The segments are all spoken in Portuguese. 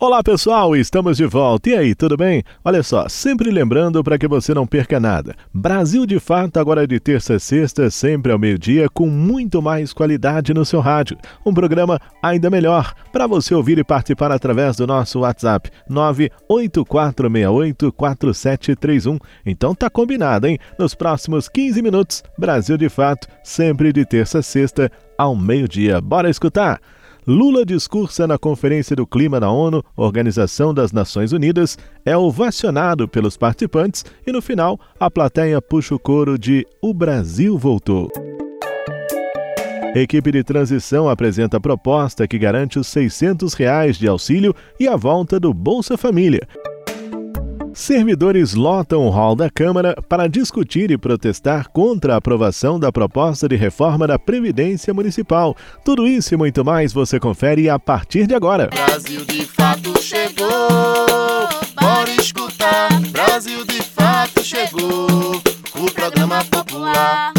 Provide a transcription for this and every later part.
Olá pessoal, estamos de volta. E aí, tudo bem? Olha só, sempre lembrando para que você não perca nada. Brasil de Fato agora de terça a sexta, sempre ao meio-dia, com muito mais qualidade no seu rádio. Um programa ainda melhor para você ouvir e participar através do nosso WhatsApp 984684731. Então tá combinado, hein? Nos próximos 15 minutos, Brasil de Fato, sempre de terça a sexta ao meio-dia. Bora escutar? Lula discursa na Conferência do Clima da ONU, Organização das Nações Unidas, é ovacionado pelos participantes e no final a plateia puxa o coro de O Brasil voltou. equipe de transição apresenta proposta que garante os 600 reais de auxílio e a volta do Bolsa Família. Servidores lotam o hall da Câmara para discutir e protestar contra a aprovação da proposta de reforma da Previdência Municipal. Tudo isso e muito mais você confere a partir de agora. Brasil de fato chegou, bora escutar. Brasil de fato chegou, o programa popular.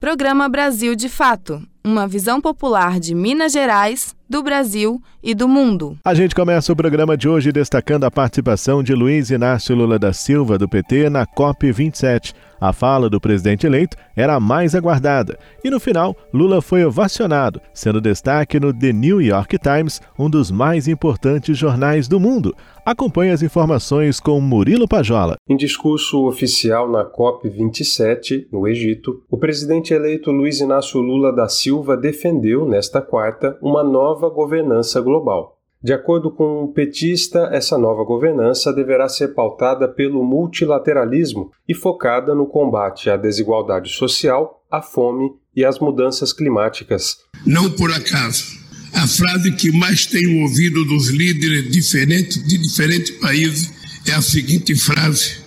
Programa Brasil de Fato uma visão popular de Minas Gerais, do Brasil e do mundo. A gente começa o programa de hoje destacando a participação de Luiz Inácio Lula da Silva, do PT, na COP27. A fala do presidente eleito era a mais aguardada. E no final, Lula foi ovacionado, sendo destaque no The New York Times, um dos mais importantes jornais do mundo. Acompanhe as informações com Murilo Pajola. Em discurso oficial na COP27, no Egito, o presidente eleito Luiz Inácio Lula da Silva defendeu, nesta quarta, uma nova governança global. De acordo com o petista, essa nova governança deverá ser pautada pelo multilateralismo e focada no combate à desigualdade social, à fome e às mudanças climáticas. Não por acaso, a frase que mais tenho ouvido dos líderes diferentes de diferentes países é a seguinte frase: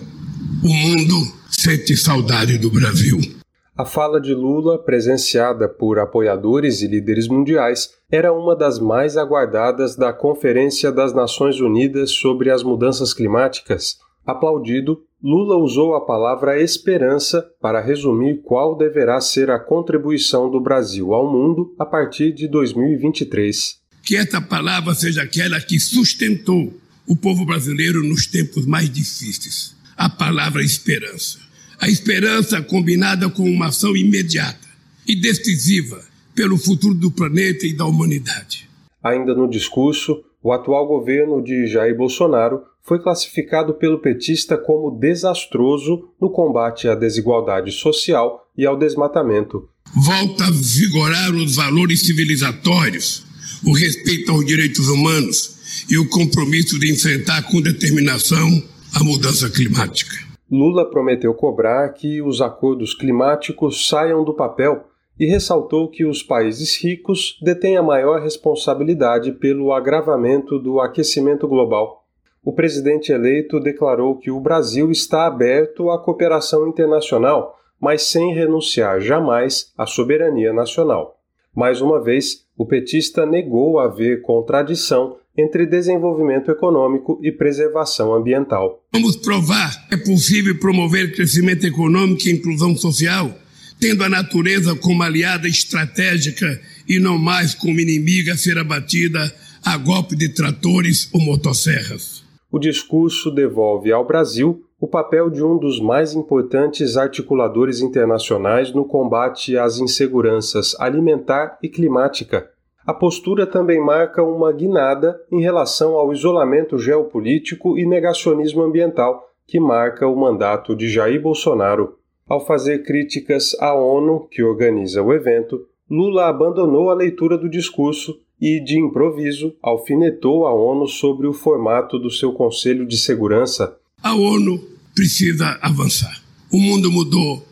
O mundo sente saudade do Brasil. A fala de Lula, presenciada por apoiadores e líderes mundiais, era uma das mais aguardadas da Conferência das Nações Unidas sobre as Mudanças Climáticas. Aplaudido, Lula usou a palavra esperança para resumir qual deverá ser a contribuição do Brasil ao mundo a partir de 2023. Que essa palavra seja aquela que sustentou o povo brasileiro nos tempos mais difíceis. A palavra esperança a esperança combinada com uma ação imediata e decisiva pelo futuro do planeta e da humanidade. Ainda no discurso, o atual governo de Jair Bolsonaro foi classificado pelo petista como desastroso no combate à desigualdade social e ao desmatamento. Volta a vigorar os valores civilizatórios, o respeito aos direitos humanos e o compromisso de enfrentar com determinação a mudança climática. Lula prometeu cobrar que os acordos climáticos saiam do papel e ressaltou que os países ricos detêm a maior responsabilidade pelo agravamento do aquecimento global. O presidente eleito declarou que o Brasil está aberto à cooperação internacional, mas sem renunciar jamais à soberania nacional. Mais uma vez, o petista negou haver contradição entre desenvolvimento econômico e preservação ambiental. Vamos provar que é possível promover crescimento econômico e inclusão social, tendo a natureza como aliada estratégica e não mais como inimiga a ser abatida a golpe de tratores ou motosserras. O discurso devolve ao Brasil o papel de um dos mais importantes articuladores internacionais no combate às inseguranças alimentar e climática a postura também marca uma guinada em relação ao isolamento geopolítico e negacionismo ambiental que marca o mandato de Jair Bolsonaro. Ao fazer críticas à ONU, que organiza o evento, Lula abandonou a leitura do discurso e, de improviso, alfinetou a ONU sobre o formato do seu Conselho de Segurança. A ONU precisa avançar. O mundo mudou,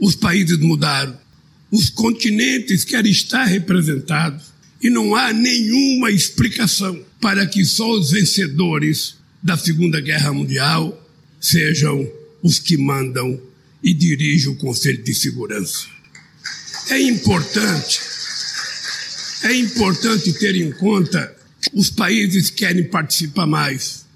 os países mudaram, os continentes querem estar representados. E não há nenhuma explicação para que só os vencedores da Segunda Guerra Mundial sejam os que mandam e dirigem o Conselho de Segurança. É importante, é importante ter em conta os países querem participar mais,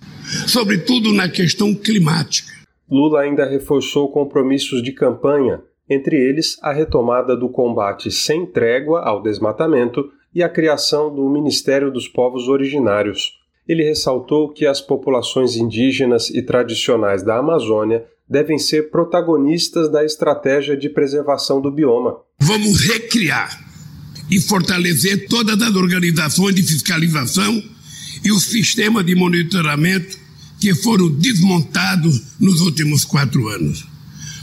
sobretudo na questão climática. Lula ainda reforçou compromissos de campanha, entre eles a retomada do combate sem trégua ao desmatamento e a criação do Ministério dos Povos Originários. Ele ressaltou que as populações indígenas e tradicionais da Amazônia devem ser protagonistas da estratégia de preservação do bioma. Vamos recriar e fortalecer todas as organizações de fiscalização e o sistema de monitoramento que foram desmontados nos últimos quatro anos.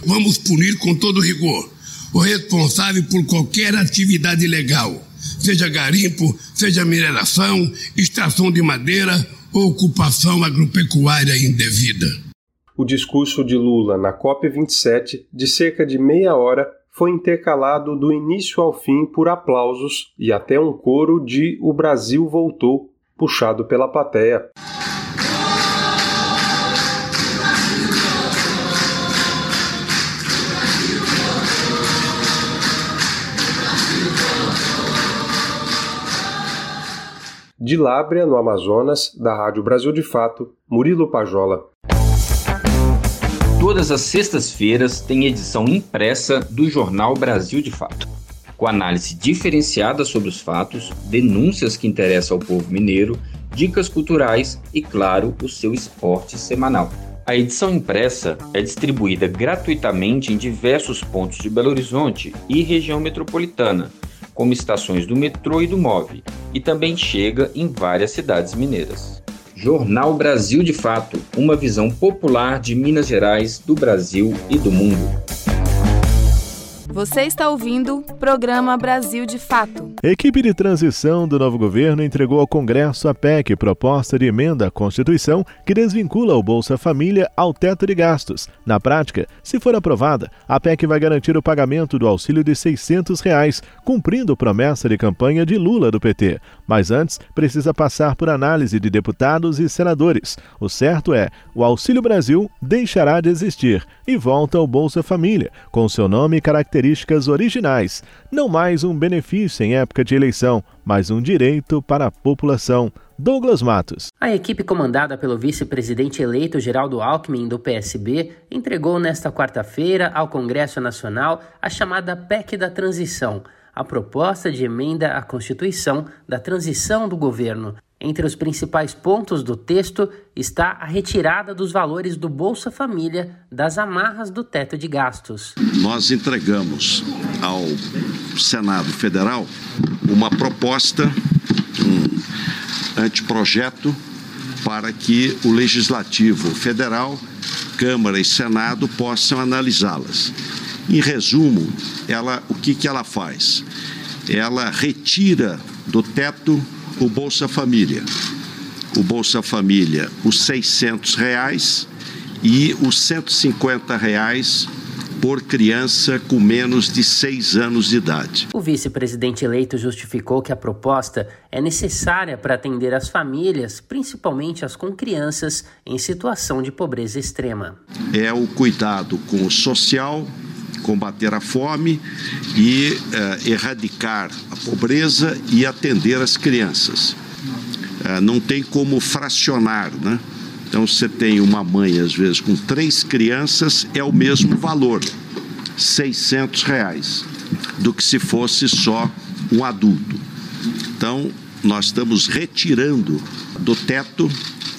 Vamos punir com todo rigor o responsável por qualquer atividade ilegal, seja garimpo, seja mineração, extração de madeira ou ocupação agropecuária indevida. O discurso de Lula na COP27, de cerca de meia hora, foi intercalado do início ao fim por aplausos e até um coro de O Brasil Voltou, puxado pela plateia. De Lábrea, no Amazonas, da Rádio Brasil de Fato, Murilo Pajola. Todas as sextas-feiras tem edição impressa do jornal Brasil de Fato, com análise diferenciada sobre os fatos, denúncias que interessam ao povo mineiro, dicas culturais e, claro, o seu esporte semanal. A edição impressa é distribuída gratuitamente em diversos pontos de Belo Horizonte e região metropolitana como estações do metrô e do MOV, e também chega em várias cidades mineiras. Jornal Brasil de Fato uma visão popular de Minas Gerais, do Brasil e do mundo. Você está ouvindo o programa Brasil de Fato. Equipe de transição do novo governo entregou ao Congresso a PEC, proposta de emenda à Constituição, que desvincula o Bolsa Família ao teto de gastos. Na prática, se for aprovada, a PEC vai garantir o pagamento do auxílio de 600 reais, cumprindo promessa de campanha de Lula do PT. Mas antes, precisa passar por análise de deputados e senadores. O certo é, o Auxílio Brasil deixará de existir e volta ao Bolsa Família, com seu nome e características originais, não mais um benefício em época de eleição, mas um direito para a população. Douglas Matos. A equipe comandada pelo vice-presidente eleito Geraldo Alckmin do PSB entregou nesta quarta-feira ao Congresso Nacional a chamada PEC da Transição, a proposta de emenda à Constituição da transição do governo. Entre os principais pontos do texto está a retirada dos valores do Bolsa Família das amarras do teto de gastos. Nós entregamos ao Senado Federal uma proposta, um anteprojeto, para que o Legislativo Federal, Câmara e Senado possam analisá-las. Em resumo, ela, o que, que ela faz? Ela retira do teto o Bolsa Família. O Bolsa Família, os 600 reais e os 150 reais por criança com menos de seis anos de idade. O vice-presidente eleito justificou que a proposta é necessária para atender as famílias, principalmente as com crianças em situação de pobreza extrema. É o cuidado com o social, combater a fome e uh, erradicar a pobreza e atender as crianças. Uh, não tem como fracionar, né? Então, você tem uma mãe, às vezes, com três crianças, é o mesmo valor, 600 reais, do que se fosse só um adulto. Então, nós estamos retirando do teto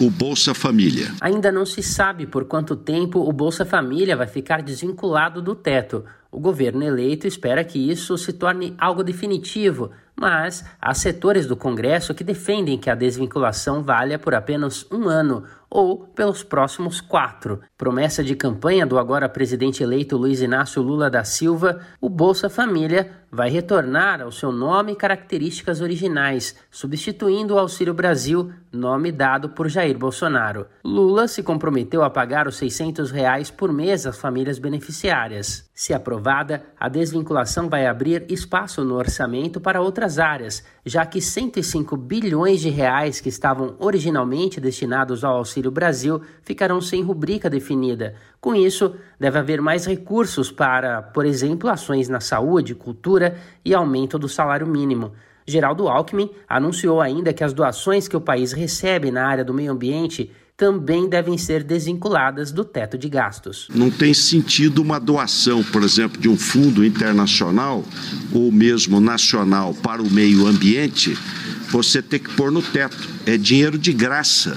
o Bolsa Família. Ainda não se sabe por quanto tempo o Bolsa Família vai ficar desvinculado do teto. O governo eleito espera que isso se torne algo definitivo, mas há setores do Congresso que defendem que a desvinculação valha por apenas um ano ou pelos próximos quatro. Promessa de campanha do agora presidente eleito Luiz Inácio Lula da Silva, o Bolsa Família vai retornar ao seu nome e características originais, substituindo o Auxílio Brasil, nome dado por Jair Bolsonaro. Lula se comprometeu a pagar os 600 reais por mês às famílias beneficiárias. Se aprovada, a desvinculação vai abrir espaço no orçamento para outras áreas, já que 105 bilhões de reais que estavam originalmente destinados ao Auxílio Brasil ficarão sem rubrica definida. Com isso, deve haver mais recursos para, por exemplo, ações na saúde, cultura e aumento do salário mínimo. Geraldo Alckmin anunciou ainda que as doações que o país recebe na área do meio ambiente também devem ser desvinculadas do teto de gastos. Não tem sentido uma doação, por exemplo, de um fundo internacional ou mesmo nacional para o meio ambiente, você ter que pôr no teto. É dinheiro de graça,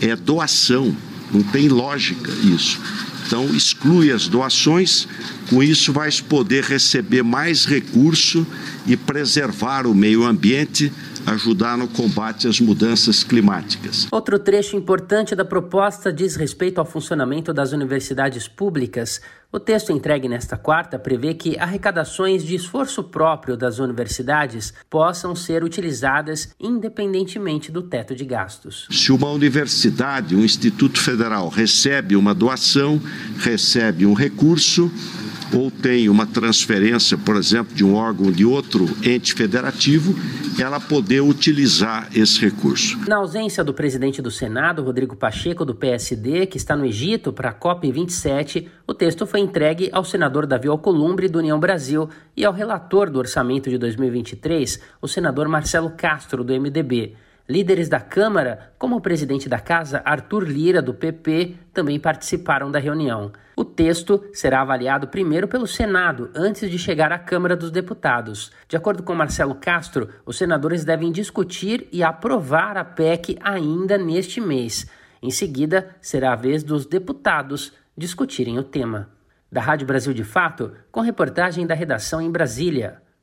é doação, não tem lógica isso. Então, exclui as doações, com isso vai poder receber mais recurso e preservar o meio ambiente ajudar no combate às mudanças climáticas. Outro trecho importante da proposta diz respeito ao funcionamento das universidades públicas. O texto entregue nesta quarta prevê que arrecadações de esforço próprio das universidades possam ser utilizadas independentemente do teto de gastos. Se uma universidade, um instituto federal, recebe uma doação, recebe um recurso, ou tem uma transferência, por exemplo, de um órgão de outro ente federativo, ela poder utilizar esse recurso. Na ausência do presidente do Senado, Rodrigo Pacheco, do PSD, que está no Egito para a COP27, o texto foi entregue ao senador Davi Alcolumbre, do União Brasil, e ao relator do orçamento de 2023, o senador Marcelo Castro, do MDB. Líderes da Câmara, como o presidente da Casa, Arthur Lira, do PP, também participaram da reunião. O texto será avaliado primeiro pelo Senado, antes de chegar à Câmara dos Deputados. De acordo com Marcelo Castro, os senadores devem discutir e aprovar a PEC ainda neste mês. Em seguida, será a vez dos deputados discutirem o tema. Da Rádio Brasil de Fato, com reportagem da redação em Brasília.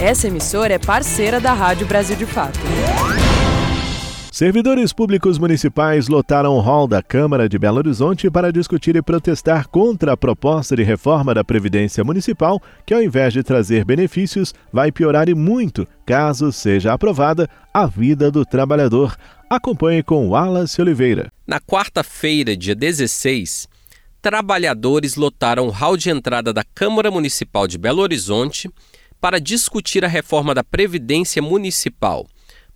Essa emissora é parceira da Rádio Brasil de Fato. Servidores públicos municipais lotaram o hall da Câmara de Belo Horizonte para discutir e protestar contra a proposta de reforma da Previdência Municipal, que, ao invés de trazer benefícios, vai piorar e muito, caso seja aprovada, a vida do trabalhador. Acompanhe com Wallace Oliveira. Na quarta-feira, dia 16, trabalhadores lotaram o hall de entrada da Câmara Municipal de Belo Horizonte para discutir a reforma da Previdência Municipal,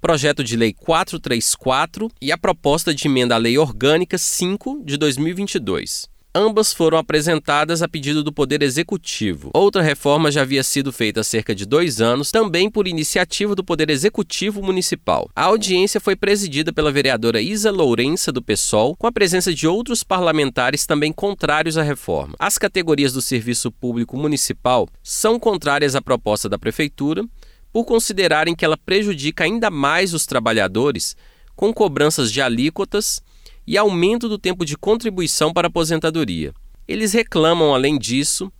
projeto de lei 434 e a proposta de emenda à Lei Orgânica 5 de 2022. Ambas foram apresentadas a pedido do Poder Executivo. Outra reforma já havia sido feita há cerca de dois anos, também por iniciativa do Poder Executivo Municipal. A audiência foi presidida pela vereadora Isa Lourença, do PSOL, com a presença de outros parlamentares também contrários à reforma. As categorias do Serviço Público Municipal são contrárias à proposta da Prefeitura, por considerarem que ela prejudica ainda mais os trabalhadores com cobranças de alíquotas e aumento do tempo de contribuição para a aposentadoria. Eles reclamam, além disso,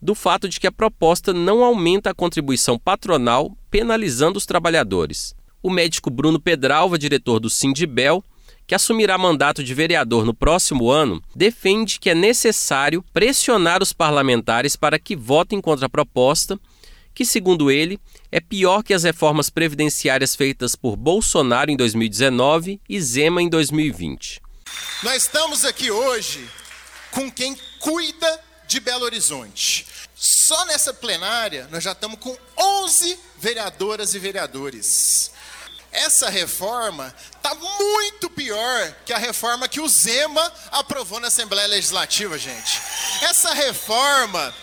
do fato de que a proposta não aumenta a contribuição patronal, penalizando os trabalhadores. O médico Bruno Pedralva, diretor do Sindibel, que assumirá mandato de vereador no próximo ano, defende que é necessário pressionar os parlamentares para que votem contra a proposta, que, segundo ele, é pior que as reformas previdenciárias feitas por Bolsonaro em 2019 e Zema em 2020. Nós estamos aqui hoje com quem cuida de Belo Horizonte. Só nessa plenária nós já estamos com 11 vereadoras e vereadores. Essa reforma está muito pior que a reforma que o Zema aprovou na Assembleia Legislativa, gente. Essa reforma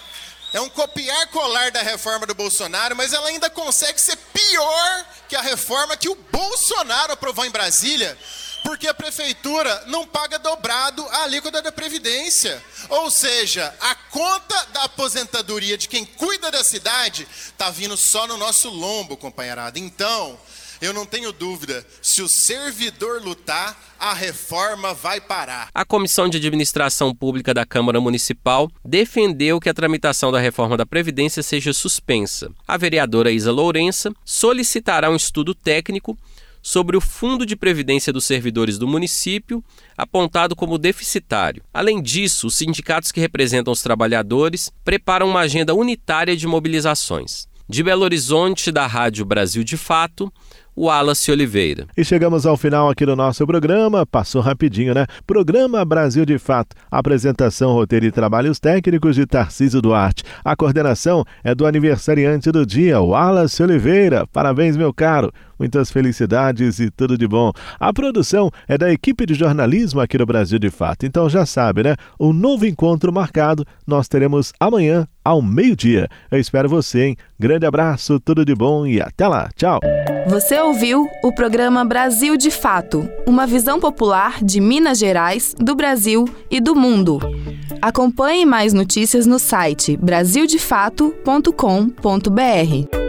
é um copiar colar da reforma do Bolsonaro, mas ela ainda consegue ser pior que a reforma que o Bolsonaro aprovou em Brasília porque a prefeitura não paga dobrado a alíquota da Previdência. Ou seja, a conta da aposentadoria de quem cuida da cidade está vindo só no nosso lombo, companheirada. Então, eu não tenho dúvida, se o servidor lutar, a reforma vai parar. A Comissão de Administração Pública da Câmara Municipal defendeu que a tramitação da reforma da Previdência seja suspensa. A vereadora Isa Lourença solicitará um estudo técnico sobre o Fundo de Previdência dos Servidores do município, apontado como deficitário. Além disso, os sindicatos que representam os trabalhadores preparam uma agenda unitária de mobilizações. De Belo Horizonte, da Rádio Brasil de Fato, Wallace Oliveira. E chegamos ao final aqui do nosso programa. Passou rapidinho, né? Programa Brasil de Fato. Apresentação, roteiro e trabalhos técnicos de Tarcísio Duarte. A coordenação é do aniversariante do dia, Wallace Oliveira. Parabéns, meu caro. Muitas felicidades e tudo de bom. A produção é da equipe de jornalismo aqui do Brasil de Fato. Então já sabe, né? O novo encontro marcado nós teremos amanhã ao meio-dia. Eu espero você, hein? Grande abraço, tudo de bom e até lá. Tchau. Você ouviu o programa Brasil de Fato, uma visão popular de Minas Gerais, do Brasil e do mundo. Acompanhe mais notícias no site brasildefato.com.br.